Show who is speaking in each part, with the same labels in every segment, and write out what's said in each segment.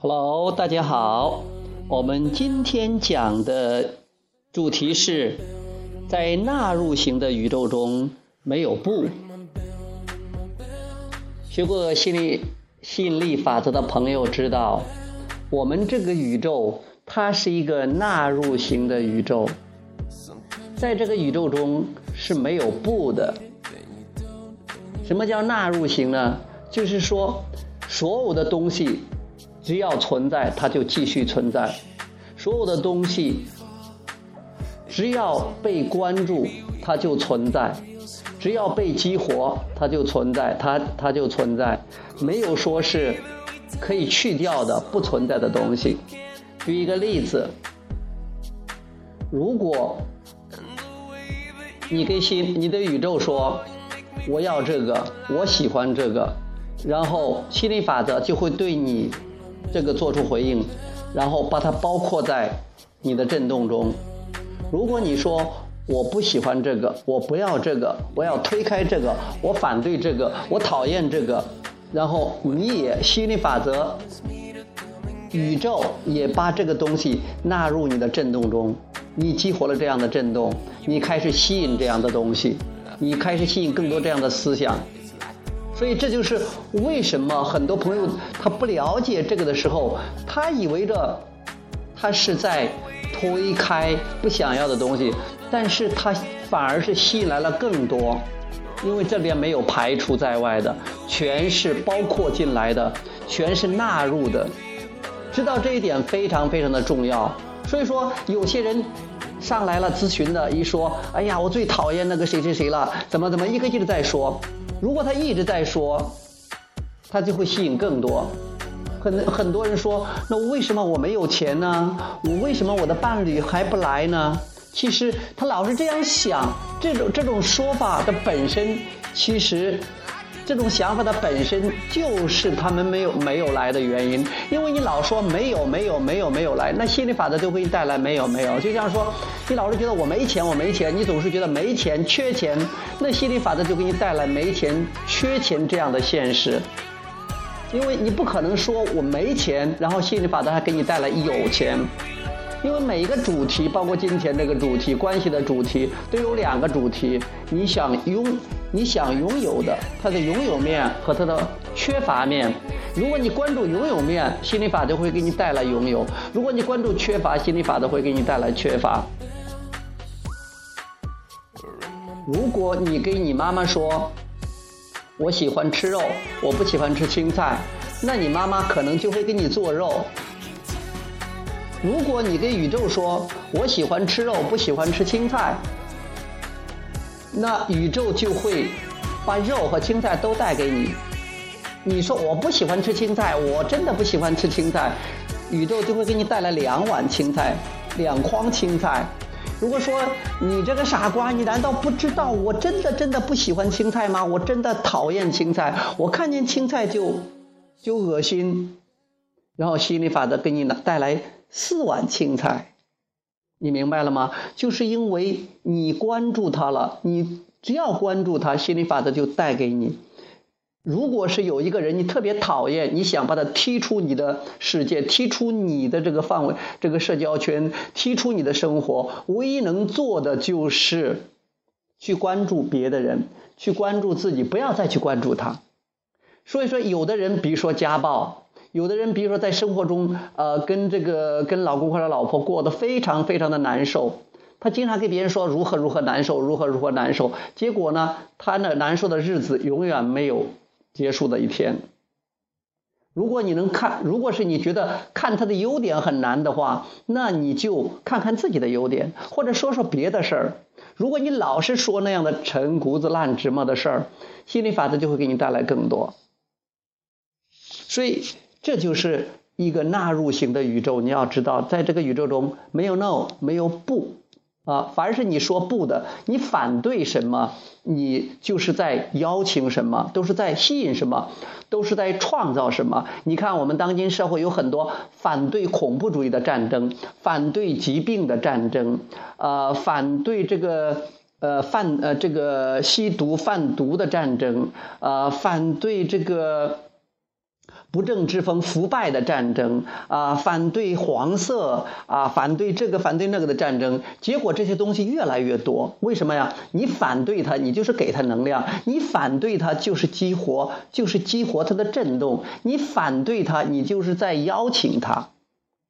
Speaker 1: Hello，大家好。我们今天讲的主题是，在纳入型的宇宙中没有不。学过吸引吸引力法则的朋友知道，我们这个宇宙它是一个纳入型的宇宙，在这个宇宙中是没有不的。什么叫纳入型呢？就是说，所有的东西。只要存在，它就继续存在。所有的东西，只要被关注，它就存在；只要被激活，它就存在。它它就存在，没有说是可以去掉的不存在的东西。举一个例子，如果你跟心你的宇宙说我要这个，我喜欢这个，然后心理法则就会对你。这个做出回应，然后把它包括在你的震动中。如果你说我不喜欢这个，我不要这个，我要推开这个，我反对这个，我讨厌这个，然后你也吸引力法则，宇宙也把这个东西纳入你的震动中，你激活了这样的震动，你开始吸引这样的东西，你开始吸引更多这样的思想。所以这就是为什么很多朋友他不了解这个的时候，他以为着他是在推开不想要的东西，但是他反而是吸引来了更多，因为这边没有排除在外的，全是包括进来的，全是纳入的，知道这一点非常非常的重要。所以说有些人上来了咨询的，一说，哎呀，我最讨厌那个谁谁谁了，怎么怎么一个劲的在说。如果他一直在说，他就会吸引更多。很很多人说，那为什么我没有钱呢？我为什么我的伴侣还不来呢？其实他老是这样想，这种这种说法的本身，其实。这种想法的本身就是他们没有没有来的原因，因为你老说没有没有没有没有来，那心理法则就会带来没有没有。就像说，你老是觉得我没钱我没钱，你总是觉得没钱缺钱，那心理法则就给你带来没钱缺钱这样的现实。因为你不可能说我没钱，然后心理法则还给你带来有钱。因为每一个主题，包括金钱这个主题、关系的主题，都有两个主题。你想拥，你想拥有的，它的拥有面和它的缺乏面。如果你关注拥有面，心理法则会给你带来拥有；如果你关注缺乏，心理法则会给你带来缺乏。如果你跟你妈妈说：“我喜欢吃肉，我不喜欢吃青菜”，那你妈妈可能就会给你做肉。如果你跟宇宙说“我喜欢吃肉，不喜欢吃青菜”，那宇宙就会把肉和青菜都带给你。你说我不喜欢吃青菜，我真的不喜欢吃青菜，宇宙就会给你带来两碗青菜，两筐青菜。如果说你这个傻瓜，你难道不知道我真的真的不喜欢青菜吗？我真的讨厌青菜，我看见青菜就就恶心。然后心理法则给你呢带来。四碗青菜，你明白了吗？就是因为你关注他了，你只要关注他，心理法则就带给你。如果是有一个人你特别讨厌，你想把他踢出你的世界，踢出你的这个范围、这个社交圈，踢出你的生活，唯一能做的就是去关注别的人，去关注自己，不要再去关注他。所以说，有的人，比如说家暴。有的人，比如说在生活中，呃，跟这个跟老公或者老婆过得非常非常的难受，他经常跟别人说如何如何难受，如何如何难受，结果呢，他那难受的日子永远没有结束的一天。如果你能看，如果是你觉得看他的优点很难的话，那你就看看自己的优点，或者说说别的事儿。如果你老是说那样的陈谷子烂芝麻的事儿，心理法则就会给你带来更多。所以。这就是一个纳入型的宇宙。你要知道，在这个宇宙中没有 no，没有不，啊，凡是你说不的，你反对什么，你就是在邀请什么，都是在吸引什么，都是在创造什么。你看，我们当今社会有很多反对恐怖主义的战争，反对疾病的战争，呃，反对这个呃贩呃这个吸毒贩毒的战争，呃，反对这个。不正之风、腐败的战争啊，反对黄色啊，反对这个、反对那个的战争，结果这些东西越来越多。为什么呀？你反对它，你就是给它能量；你反对它，就是激活，就是激活它的震动；你反对它，你就是在邀请它。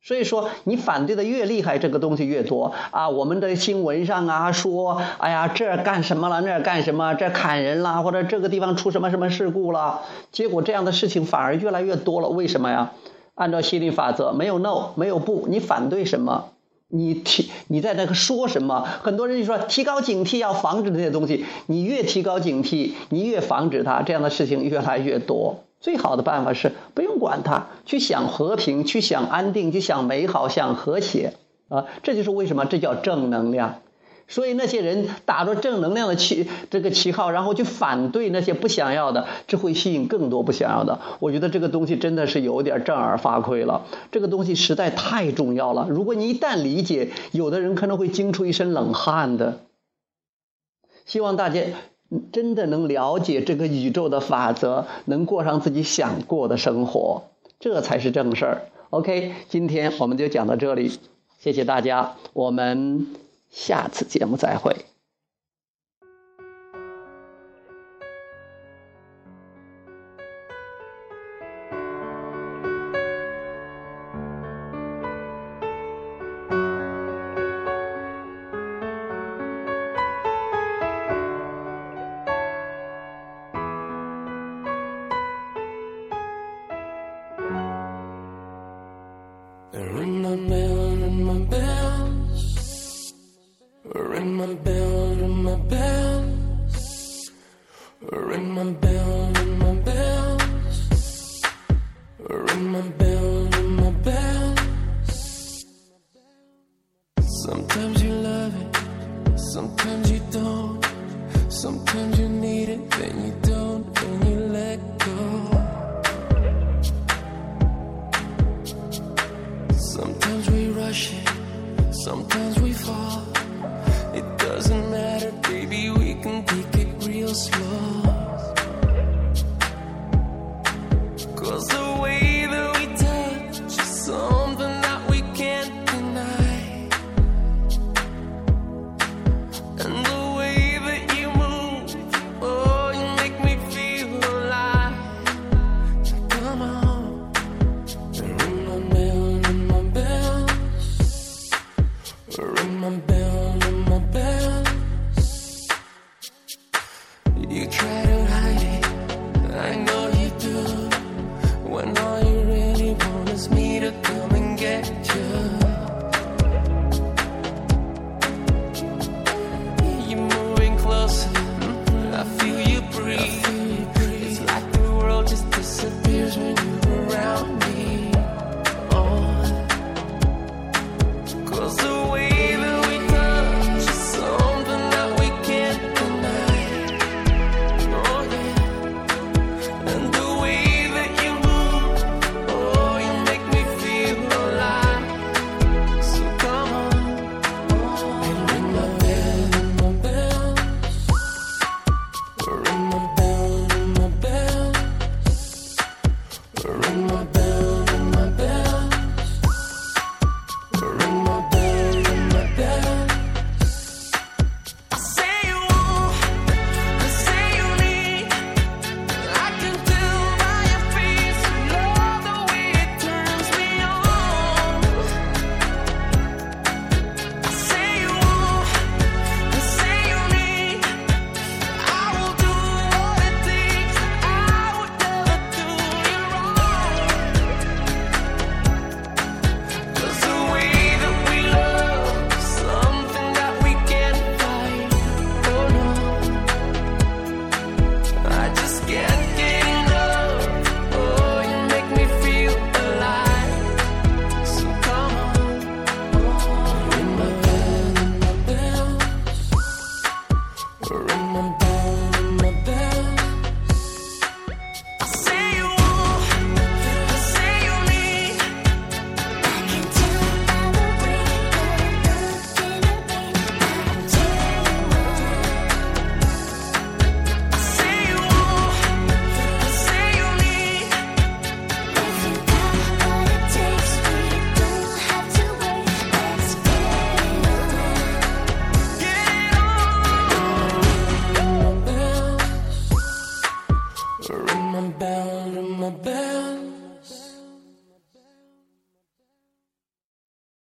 Speaker 1: 所以说，你反对的越厉害，这个东西越多啊！我们的新闻上啊说，哎呀，这干什么了？那干什么？这砍人了，或者这个地方出什么什么事故了？结果这样的事情反而越来越多了。为什么呀？按照吸引力法则，没有 no，没有不，你反对什么？你提你在那个说什么？很多人就说提高警惕，要防止这些东西。你越提高警惕，你越防止它，这样的事情越来越多。最好的办法是不用管它，去想和平，去想安定，去想美好，想和谐啊！这就是为什么这叫正能量。所以那些人打着正能量的旗这个旗号，然后去反对那些不想要的，这会吸引更多不想要的。我觉得这个东西真的是有点正儿发亏了。这个东西实在太重要了。如果你一旦理解，有的人可能会惊出一身冷汗的。希望大家。真的能了解这个宇宙的法则，能过上自己想过的生活，这才是正事儿。OK，今天我们就讲到这里，谢谢大家，我们下次节目再会。
Speaker 2: my bell, my bell. Sometimes you love it, sometimes you don't. Sometimes you need it, then you don't, and you let go. Sometimes we rush it, sometimes we mundo